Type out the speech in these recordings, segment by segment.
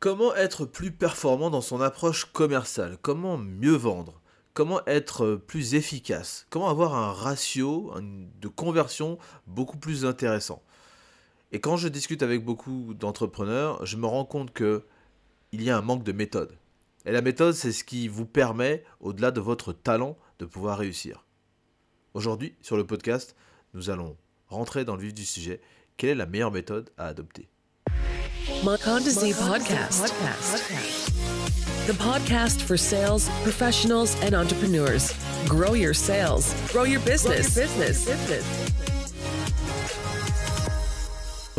Comment être plus performant dans son approche commerciale? Comment mieux vendre? Comment être plus efficace? Comment avoir un ratio de conversion beaucoup plus intéressant? Et quand je discute avec beaucoup d'entrepreneurs, je me rends compte que il y a un manque de méthode. Et la méthode, c'est ce qui vous permet, au-delà de votre talent, de pouvoir réussir. Aujourd'hui, sur le podcast, nous allons rentrer dans le vif du sujet. Quelle est la meilleure méthode à adopter? Makandazi podcast. The podcast for sales professionals and entrepreneurs. Grow your sales, grow your business. business.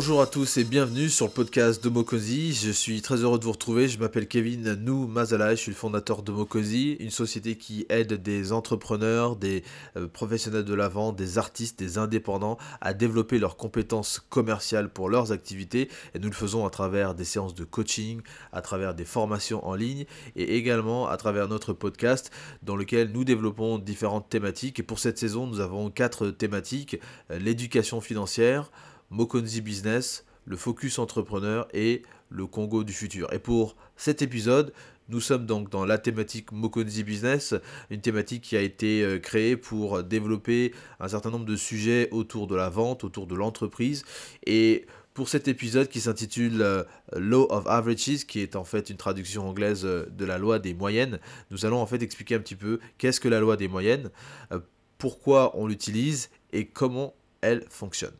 Bonjour à tous et bienvenue sur le podcast Mokosi. Je suis très heureux de vous retrouver. Je m'appelle Kevin Nou Mazala, je suis le fondateur de Mokosi, une société qui aide des entrepreneurs, des euh, professionnels de la vente, des artistes, des indépendants à développer leurs compétences commerciales pour leurs activités. Et nous le faisons à travers des séances de coaching, à travers des formations en ligne et également à travers notre podcast dans lequel nous développons différentes thématiques. Et pour cette saison, nous avons quatre thématiques euh, l'éducation financière Mokonzi Business, le Focus Entrepreneur et le Congo du futur. Et pour cet épisode, nous sommes donc dans la thématique Mokonzi Business, une thématique qui a été euh, créée pour développer un certain nombre de sujets autour de la vente, autour de l'entreprise. Et pour cet épisode qui s'intitule euh, Law of Averages, qui est en fait une traduction anglaise euh, de la loi des moyennes, nous allons en fait expliquer un petit peu qu'est-ce que la loi des moyennes, pourquoi on l'utilise et comment elle fonctionne.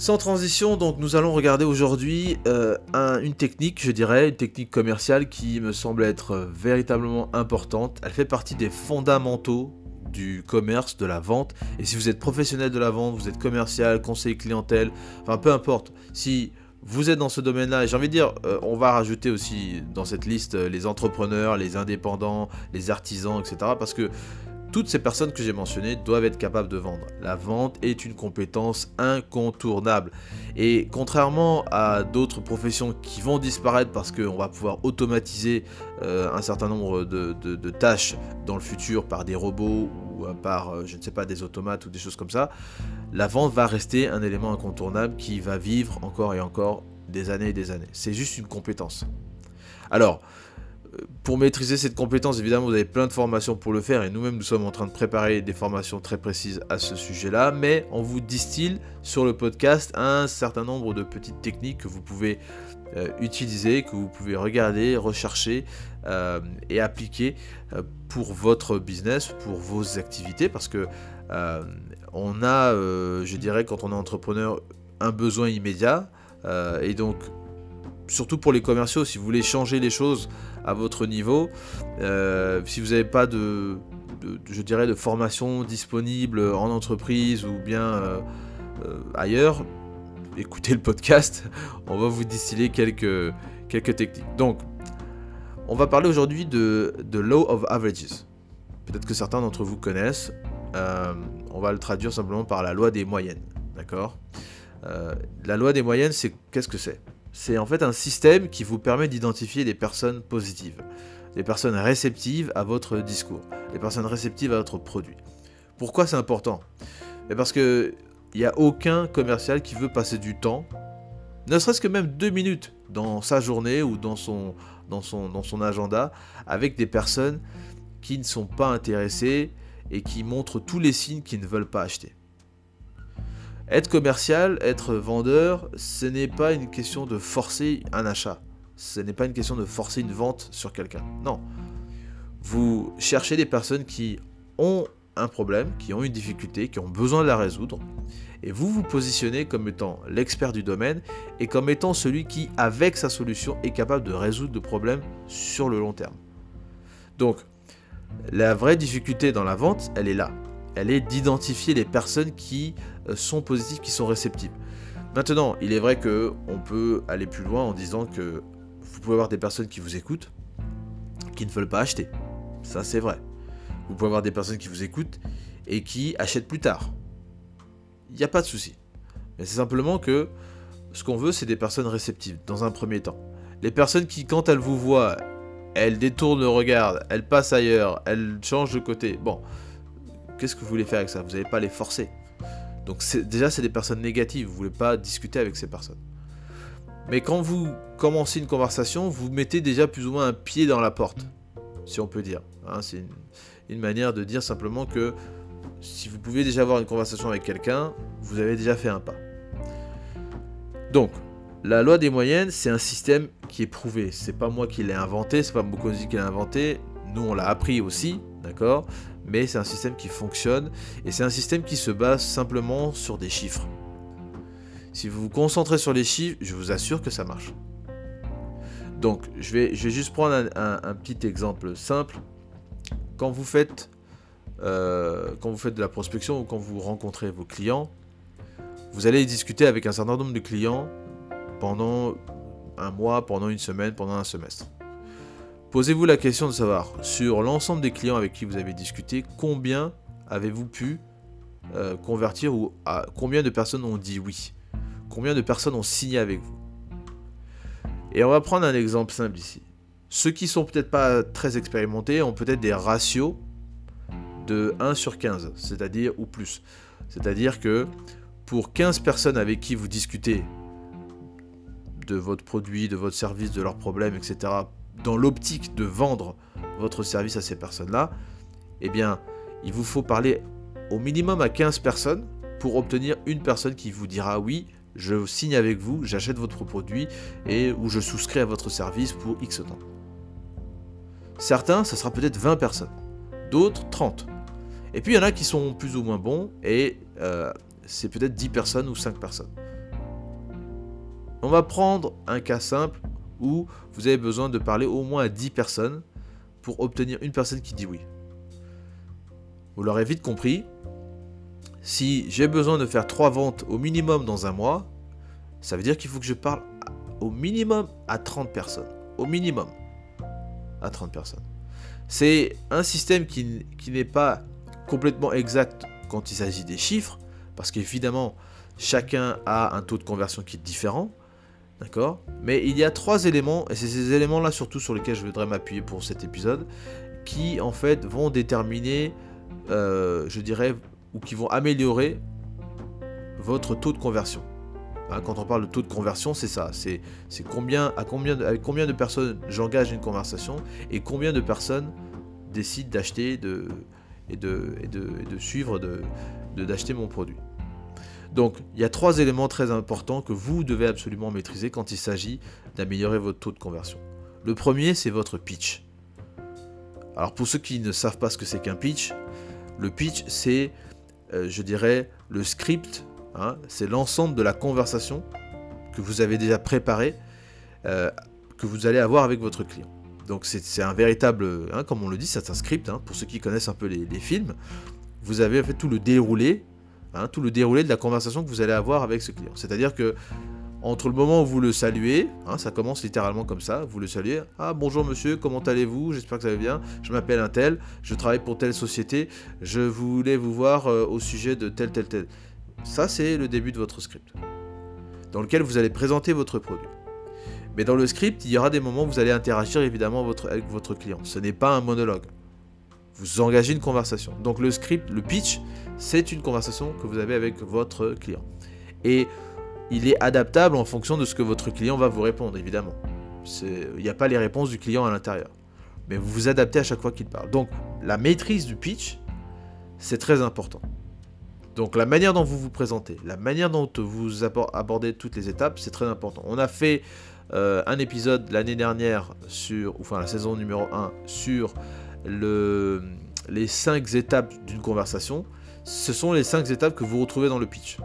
Sans transition, donc nous allons regarder aujourd'hui euh, une technique, je dirais, une technique commerciale qui me semble être véritablement importante. Elle fait partie des fondamentaux du commerce, de la vente. Et si vous êtes professionnel de la vente, vous êtes commercial, conseiller clientèle, enfin peu importe, si vous êtes dans ce domaine-là, et j'ai envie de dire, euh, on va rajouter aussi dans cette liste euh, les entrepreneurs, les indépendants, les artisans, etc. Parce que toutes ces personnes que j'ai mentionnées doivent être capables de vendre. La vente est une compétence incontournable. Et contrairement à d'autres professions qui vont disparaître parce qu'on va pouvoir automatiser euh, un certain nombre de, tâches dans le futur par des robots ou euh, par, euh, je ne sais pas, des automates ou des choses comme ça, la vente va rester un élément incontournable qui va vivre encore et encore des années et des années. C'est juste une compétence. Alors, pour maîtriser cette compétence, évidemment, vous avez plein de formations pour le faire et nous-mêmes, nous sommes en train de préparer des formations très précises à ce sujet-là, mais on vous distille sur le podcast un certain nombre de petites techniques que vous pouvez euh, utiliser, que vous pouvez regarder, rechercher euh, et appliquer euh, pour votre business, pour vos activités, parce que on a, je dirais, quand on est entrepreneur, un besoin immédiat, et donc surtout pour les commerciaux, si vous voulez changer les choses à votre niveau. Euh, si vous n'avez pas de, je dirais, de formation disponible en entreprise ou bien euh, euh, ailleurs, écoutez le podcast. On va vous distiller quelques, quelques techniques. Donc, on va parler aujourd'hui de, de Law of Averages. Peut-être que certains d'entre vous connaissent. on va le traduire simplement par la loi des moyennes. D'accord? La loi des moyennes, c'est qu'est-ce que c'est? C'est en fait un système qui vous permet d'identifier des personnes positives, des personnes réceptives à votre discours, des personnes réceptives à votre produit. Pourquoi c'est important? Parce que il n'y a aucun commercial qui veut passer du temps, ne serait-ce que même deux minutes dans sa journée ou dans son, agenda, avec des personnes qui ne sont pas intéressées et qui montrent tous les signes qu'ils ne veulent pas acheter. Être commercial, être vendeur, ce n'est pas une question de forcer un achat. Ce n'est pas une question de forcer une vente sur quelqu'un. Non. Vous cherchez des personnes qui ont un problème, qui ont une difficulté, qui ont besoin de la résoudre. Et vous vous positionnez comme étant l'expert du domaine et comme étant celui qui, avec sa solution, est capable de résoudre le problème sur le long terme. Donc, la vraie difficulté dans la vente, elle est là elle est d'identifier les personnes qui sont positives, qui sont réceptives. Maintenant, il est vrai que on peut aller plus loin en disant que vous pouvez avoir des personnes qui vous écoutent, qui ne veulent pas acheter. Ça, c'est vrai. Vous pouvez avoir des personnes qui vous écoutent et qui achètent plus tard. Il n'y a pas de souci. Mais c'est simplement que ce qu'on veut, c'est des personnes réceptives, dans un premier temps. Les personnes qui, quand elles vous voient, elles détournent le regard, elles passent ailleurs, elles changent de côté. Bon, qu'est-ce que vous voulez faire avec ça? Vous n'allez pas les forcer. Donc déjà, c'est des personnes négatives, vous voulez pas discuter avec ces personnes. Mais quand vous commencez une conversation, vous mettez déjà plus ou moins un pied dans la porte, si on peut dire. Hein. c'est une, manière de dire simplement que si vous pouvez déjà avoir une conversation avec quelqu'un, vous avez déjà fait un pas. Donc, la loi des moyennes, c'est un système qui est prouvé. C'est pas moi qui l'ai inventé, c'est pas Mokosi qui l'a inventé. Nous, on l'a appris aussi, d'accord? Mais c'est un système qui fonctionne et c'est un système qui se base simplement sur des chiffres. Si vous vous concentrez sur les chiffres, je vous assure que ça marche. Donc, je vais, juste prendre un, petit exemple simple. Quand vous faites, euh, quand vous faites de la prospection ou quand vous rencontrez vos clients, vous allez discuter avec un certain nombre de clients pendant un mois, pendant une semaine, pendant un semestre. Posez-vous la question de savoir, sur l'ensemble des clients avec qui vous avez discuté, combien avez-vous pu euh, convertir ou à, combien de personnes ont dit oui? Combien de personnes ont signé avec vous? Et on va prendre un exemple simple ici. Ceux qui sont peut-être pas très expérimentés ont peut-être des ratios de 1 sur 15, c'est-à-dire ou plus. C'est-à-dire que pour 15 personnes avec qui vous discutez de votre produit, de votre service, de leurs problèmes, etc., dans l'optique de vendre votre service à ces personnes-là, eh bien, il vous faut parler au minimum à 15 personnes pour obtenir une personne qui vous dira oui, je signe avec vous, j'achète votre produit et ou je souscris à votre service pour X temps. Certains, ça sera peut-être 20 personnes, d'autres 30. Et puis il y en a qui sont plus ou moins bons et euh, c'est peut-être 10 personnes ou 5 personnes. On va prendre un cas simple où vous avez besoin de parler au moins à 10 personnes pour obtenir une personne qui dit oui. Vous l'aurez vite compris, si j'ai besoin de faire 3 ventes au minimum dans un mois, ça veut dire qu'il faut que je parle au minimum à 30 personnes. Au minimum à 30 personnes. C'est un système qui, qui n'est pas complètement exact quand il s'agit des chiffres, parce qu'évidemment, chacun a un taux de conversion qui est différent. D'accord? Mais il y a trois éléments, et c'est ces éléments-là surtout sur lesquels je voudrais m'appuyer pour cet épisode, qui en fait vont déterminer, euh, je dirais, ou qui vont améliorer votre taux de conversion. Hein, quand on parle de taux de conversion, c'est ça. C'est combien, combien avec combien de personnes j'engage une conversation et combien de personnes décident d'acheter de, et, de, et, de, et de suivre, d'acheter mon produit. Donc, il y a trois éléments très importants que vous devez absolument maîtriser quand il s'agit d'améliorer votre taux de conversion. Le premier, c'est votre pitch. Alors, pour ceux qui ne savent pas ce que c'est qu'un pitch, le pitch, c'est, euh, je dirais, le script, hein, c'est l'ensemble de la conversation que vous avez déjà préparée, euh, que vous allez avoir avec votre client. Donc, c'est un véritable, hein, comme on le dit, c'est un script, hein, pour ceux qui connaissent un peu les, les films. Vous avez fait tout le déroulé Hein, tout le déroulé de la conversation que vous allez avoir avec ce client. C'est-à-dire que entre le moment où vous le saluez, hein, ça commence littéralement comme ça, vous le saluez, ah bonjour monsieur, comment allez-vous, j'espère que ça va bien, je m'appelle un tel, je travaille pour telle société, je voulais vous voir euh, au sujet de tel tel tel. Ça c'est le début de votre script, dans lequel vous allez présenter votre produit. Mais dans le script, il y aura des moments où vous allez interagir évidemment avec votre client. Ce n'est pas un monologue. Vous engagez une conversation. Donc le script, le pitch, c'est une conversation que vous avez avec votre client. Et il est adaptable en fonction de ce que votre client va vous répondre, évidemment. Il n'y a pas les réponses du client à l'intérieur. Mais vous vous adaptez à chaque fois qu'il parle. Donc la maîtrise du pitch, c'est très important. Donc la manière dont vous vous présentez, la manière dont vous abordez toutes les étapes, c'est très important. On a fait euh, un épisode l'année dernière sur, enfin la saison numéro 1 sur le, les 5 étapes d'une conversation, ce sont les 5 étapes que vous retrouvez dans le pitch.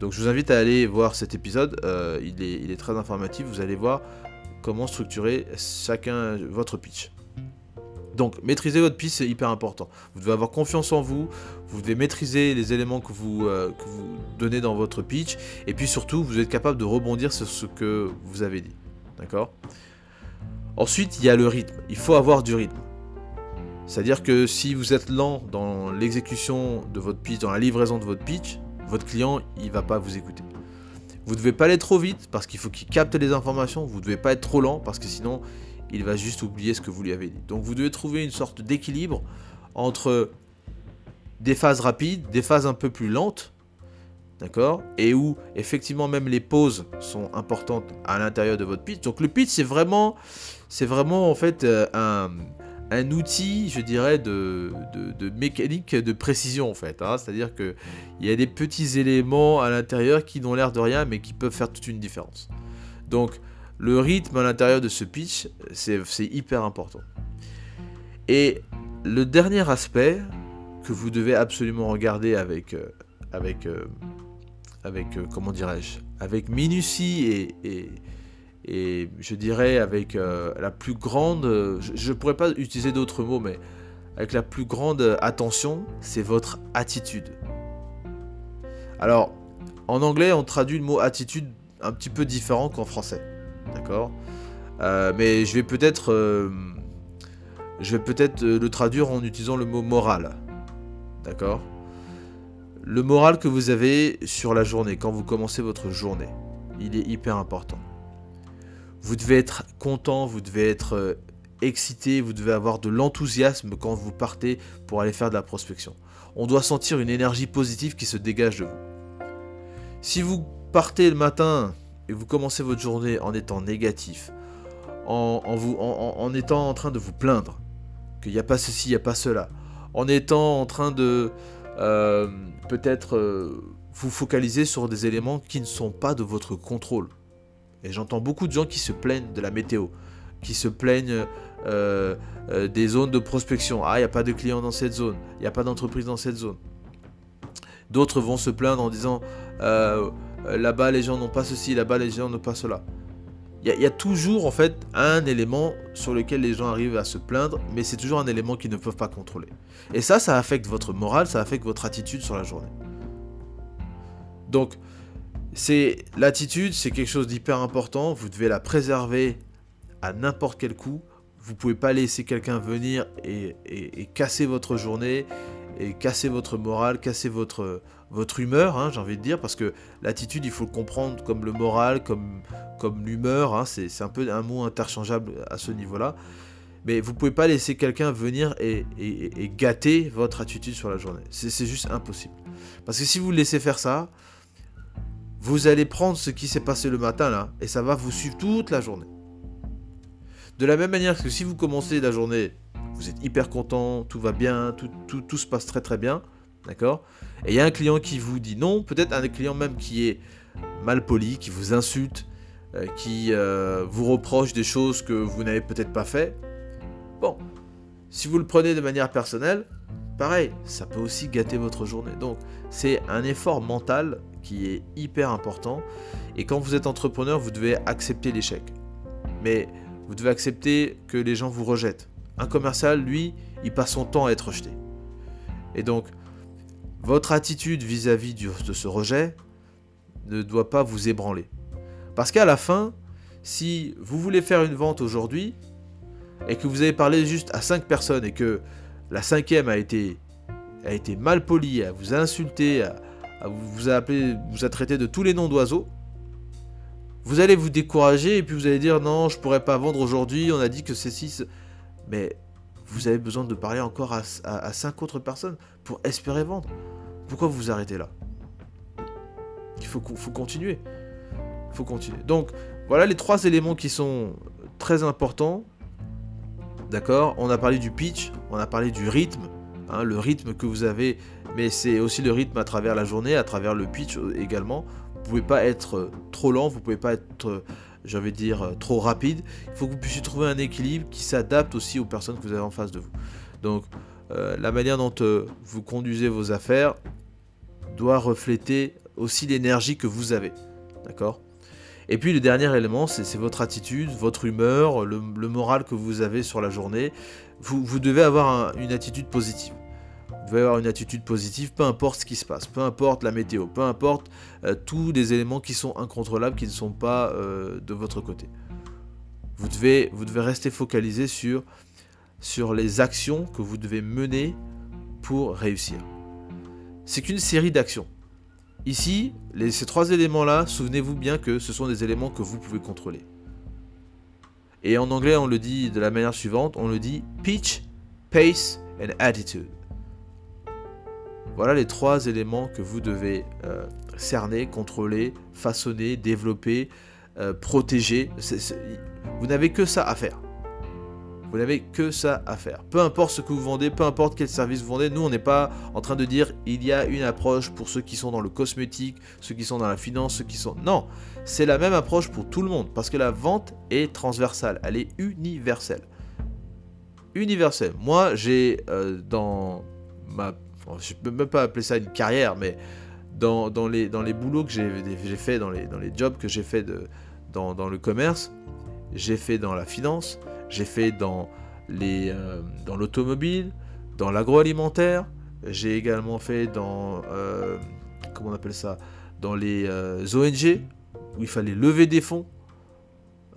Donc je vous invite à aller voir cet épisode, euh, il, est, très informatif, vous allez voir comment structurer chacun votre pitch. Donc maîtriser votre pitch c'est hyper important. Vous devez avoir confiance en vous, vous devez maîtriser les éléments que vous, euh, que vous donnez dans votre pitch, et puis surtout vous êtes capable de rebondir sur ce que vous avez dit. D'accord? Ensuite, il y a le rythme. Il faut avoir du rythme. C'est-à-dire que si vous êtes lent dans l'exécution de votre pitch, dans la livraison de votre pitch, votre client, il va pas vous écouter. Vous ne devez pas aller trop vite parce qu'il faut qu'il capte les informations. Vous ne devez pas être trop lent parce que sinon, il va juste oublier ce que vous lui avez dit. Donc vous devez trouver une sorte d'équilibre entre des phases rapides, des phases un peu plus lentes, d'accord? Et où effectivement même les pauses sont importantes à l'intérieur de votre pitch. Donc le pitch c'est vraiment, c'est vraiment en fait euh, un, un, outil, je dirais, de, de, mécanique de précision en fait. Hein. C'est-à-dire que il y a des petits éléments à l'intérieur qui n'ont l'air de rien mais qui peuvent faire toute une différence. Donc le rythme à l'intérieur de ce pitch, c'est hyper important. Et le dernier aspect que vous devez absolument regarder avec, euh, avec, euh, avec euh, comment dirais-je, avec minutie et, et, je dirais avec la plus grande, je ne pourrais pas utiliser d'autres mots, mais avec la plus grande attention, c'est votre attitude. Alors, en anglais, on traduit le mot attitude un petit peu différent qu'en français. D'accord? Mais je vais peut-être je vais peut-être euh, le traduire en utilisant le mot moral. D'accord? Le moral que vous avez sur la journée, quand vous commencez votre journée, il est hyper important. Vous devez être content, vous devez être euh, excité, vous devez avoir de l'enthousiasme quand vous partez pour aller faire de la prospection. On doit sentir une énergie positive qui se dégage de vous. Si vous partez le matin et vous commencez votre journée en étant négatif, en, étant en train de vous plaindre, qu'il n'y a pas ceci, il n'y a pas cela, en étant en train de euh, peut-être euh, vous focaliser sur des éléments qui ne sont pas de votre contrôle. Et j'entends beaucoup de gens qui se plaignent de la météo, qui se plaignent euh, des zones de prospection. Ah, il n'y a pas de clients dans cette zone, il n'y a pas d'entreprise dans cette zone. D'autres vont se plaindre en disant là-bas les gens n'ont pas ceci, là-bas les gens n'ont pas cela. Il y, a toujours en fait un élément sur lequel les gens arrivent à se plaindre, mais c'est toujours un élément qu'ils ne peuvent pas contrôler. Et ça, ça affecte votre morale, ça affecte votre attitude sur la journée. Donc, c'est l'attitude, c'est quelque chose d'hyper important. Vous devez la préserver à n'importe quel coup. Vous pouvez pas laisser quelqu'un venir et, et, casser votre journée, et casser votre morale, casser votre, votre humeur, hein, j'ai envie de dire, parce que l'attitude, il faut le comprendre comme le moral, comme, l'humeur, hein, c'est un peu un mot interchangeable à ce niveau-là. Mais vous pouvez pas laisser quelqu'un venir et, gâter votre attitude sur la journée. C'est juste impossible. Parce que si vous laissez faire ça, vous allez prendre ce qui s'est passé le matin là, et ça va vous suivre toute la journée. De la même manière que si vous commencez la journée, vous êtes hyper content, tout va bien, tout, tout, tout se passe très très bien, d'accord Et il y a un client qui vous dit non, peut-être un client même qui est mal poli, qui vous insulte, euh, qui euh, vous reproche des choses que vous n'avez peut-être pas fait. Bon, si vous le prenez de manière personnelle, pareil, ça peut aussi gâter votre journée. Donc, c'est un effort mental qui est hyper important. Et quand vous êtes entrepreneur, vous devez accepter l'échec. Mais vous devez accepter que les gens vous rejettent. Un commercial, lui, il passe son temps à être rejeté. Et donc, votre attitude vis-à-vis de ce rejet ne doit pas vous ébranler. Parce qu'à la fin, si vous voulez faire une vente aujourd'hui, et que vous avez parlé juste à 5 personnes, et que la cinquième a été, a été mal polie, à vous insulter, à, vous, a appelé, vous a traité de tous les noms d'oiseaux, vous allez vous décourager et puis vous allez dire non, je pourrais pas vendre aujourd'hui, on a dit que c'est 6. Mais vous avez besoin de parler encore à, à, 5 autres personnes pour espérer vendre. Pourquoi vous vous arrêtez là? Il faut, continuer. Il faut continuer. Donc, voilà les trois éléments qui sont très importants. D'accord? On a parlé du pitch, on a parlé du rythme, hein, le rythme que vous avez, mais c'est aussi le rythme à travers la journée, à travers le pitch également. Vous pouvez pas être trop lent, vous pouvez pas être, j'avais dire, trop rapide. Il faut que vous puissiez trouver un équilibre qui s'adapte aussi aux personnes que vous avez en face de vous. Donc, euh, la manière dont euh, vous conduisez vos affaires doit refléter aussi l'énergie que vous avez. D'accord? Et puis le dernier élément, c'est votre attitude, votre humeur, le, moral que vous avez sur la journée. Vous, devez avoir une attitude positive. Vous devez avoir une attitude positive, peu importe ce qui se passe, peu importe la météo, peu importe euh, tous les éléments qui sont incontrôlables, qui ne sont pas de votre côté. Vous devez, vous devez rester focalisé sur sur les actions que vous devez mener pour réussir. C'est qu'une série d'actions. Ici, ces trois éléments-là, souvenez-vous bien que ce sont des éléments que vous pouvez contrôler. Et en anglais, on le dit de la manière suivante, on le dit pitch, pace and attitude. Voilà les trois éléments que vous devez euh, cerner, contrôler, façonner, développer, euh, protéger. vous n'avez que ça à faire. Vous n'avez que ça à faire. Peu importe ce que vous vendez, peu importe quel service vous vendez, nous on n'est pas en train de dire il y a une approche pour ceux qui sont dans le cosmétique, ceux qui sont dans la finance, ceux qui sont... Non, c'est la même approche pour tout le monde parce que la vente est transversale, elle est universelle. Universelle. Moi j'ai euh, dans ma... Je peux même pas appeler ça une carrière, mais dans, les, dans boulots que j'ai fait, dans les, jobs que j'ai fait dans, le commerce, j'ai fait dans la finance, j'ai fait dans euh, l'automobile, dans l'agroalimentaire. J'ai également fait dans euh, comment on appelle ça, dans les euh, ONG où il fallait lever des fonds.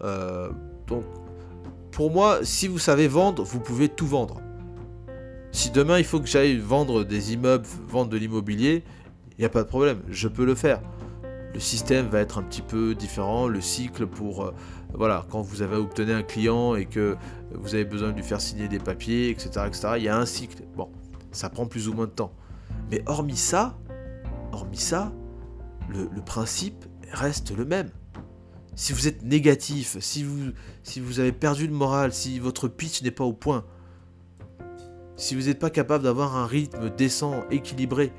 donc pour moi, si vous savez vendre, vous pouvez tout vendre. Si demain il faut que j'aille vendre des immeubles, vendre de l'immobilier, il n'y a pas de problème, je peux le faire. Le système va être un petit peu différent, le cycle pour voilà, quand vous avez obtenu un client et que vous avez besoin de lui faire signer des papiers, etc., etc., il y a un cycle. Bon, ça prend plus ou moins de temps. Mais hormis ça, hormis ça, le, principe reste le même. Si vous êtes négatif, si vous, si vous avez perdu le moral, si votre pitch n'est pas au point, si vous n'êtes pas capable d'avoir un rythme décent, équilibré,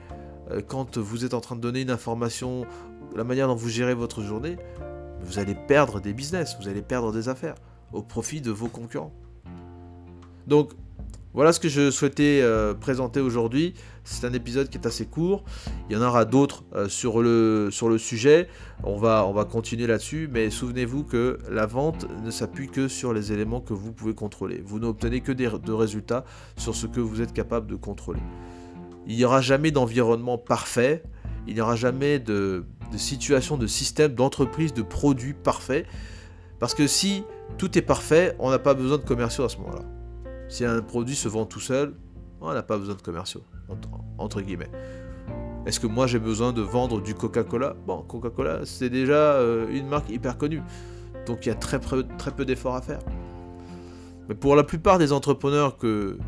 euh, quand vous êtes en train de donner une information, la manière dont vous gérez votre journée, vous allez perdre des business, vous allez perdre des affaires au profit de vos concurrents. Donc, voilà ce que je souhaitais euh, présenter aujourd'hui. C'est un épisode qui est assez court. Il y en aura d'autres euh, sur, le, sujet. On va, on va continuer là-dessus. Mais souvenez-vous que la vente ne s'appuie que sur les éléments que vous pouvez contrôler. Vous n'obtenez que des, de résultats sur ce que vous êtes capable de contrôler. Il n'y aura jamais d'environnement parfait. Il n'y aura jamais de, de situation, de système, d'entreprise, de produits parfaits. Parce que si tout est parfait, on n'a pas besoin de commerciaux à ce moment-là. Si un produit se vend tout seul, on n'a pas besoin de commerciaux, entre, guillemets. Est-ce que moi j'ai besoin de vendre du Coca-Cola? Bon, Coca-Cola, c'est déjà euh, une marque hyper connue. Donc il y a très, peu d'efforts à faire. Mais pour la plupart des entrepreneurs que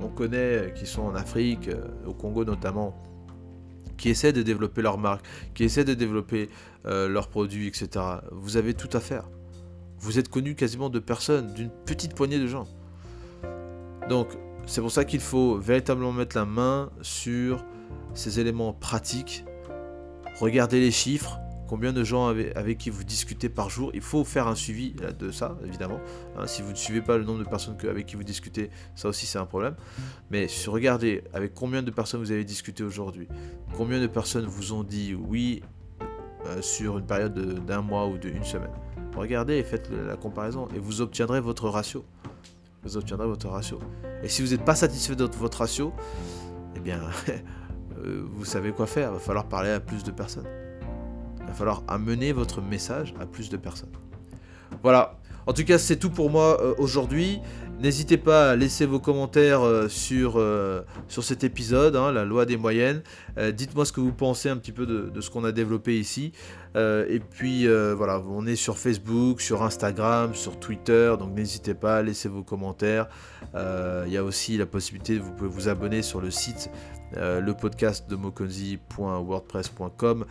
on connaît, qui sont en Afrique, euh, au Congo notamment, qui essaient de développer leur marque, qui essaient de développer euh, leurs produits, etc. Vous avez tout à faire. Vous êtes connu quasiment de personnes, d'une petite poignée de gens. Donc, c'est pour ça qu'il faut véritablement mettre la main sur ces éléments pratiques. Regardez les chiffres, combien de gens avec, qui vous discutez par jour. Il faut faire un suivi de ça, évidemment. Hein, si vous ne suivez pas le nombre de personnes avec qui vous discutez, ça aussi c'est un problème. Mais regardez avec combien de personnes vous avez discuté aujourd'hui. Combien de personnes vous ont dit oui euh, sur une période d'un mois ou d'une semaine. Regardez et faites la comparaison et vous obtiendrez votre ratio. Vous obtiendrez votre ratio. Et si vous n'êtes pas satisfait de votre ratio, eh bien, euh, vous savez quoi faire. Il va falloir parler à plus de personnes. Il va falloir amener votre message à plus de personnes. Voilà. En tout cas, c'est tout pour moi euh, aujourd'hui. N'hésitez pas à laisser vos commentaires euh, sur, euh, sur cet épisode, hein, la loi des moyennes. Dites-moi ce que vous pensez un petit peu de, ce qu'on a développé ici. et puis voilà, on est sur Facebook, sur Instagram, sur Twitter, donc n'hésitez pas à laisser vos commentaires. Il y a aussi la possibilité, vous pouvez vous abonner sur le site le podcast de mokonzi.wordpress.com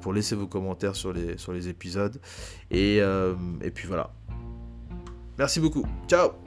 pour laisser vos commentaires sur les, épisodes. Et puis voilà. Merci beaucoup. Ciao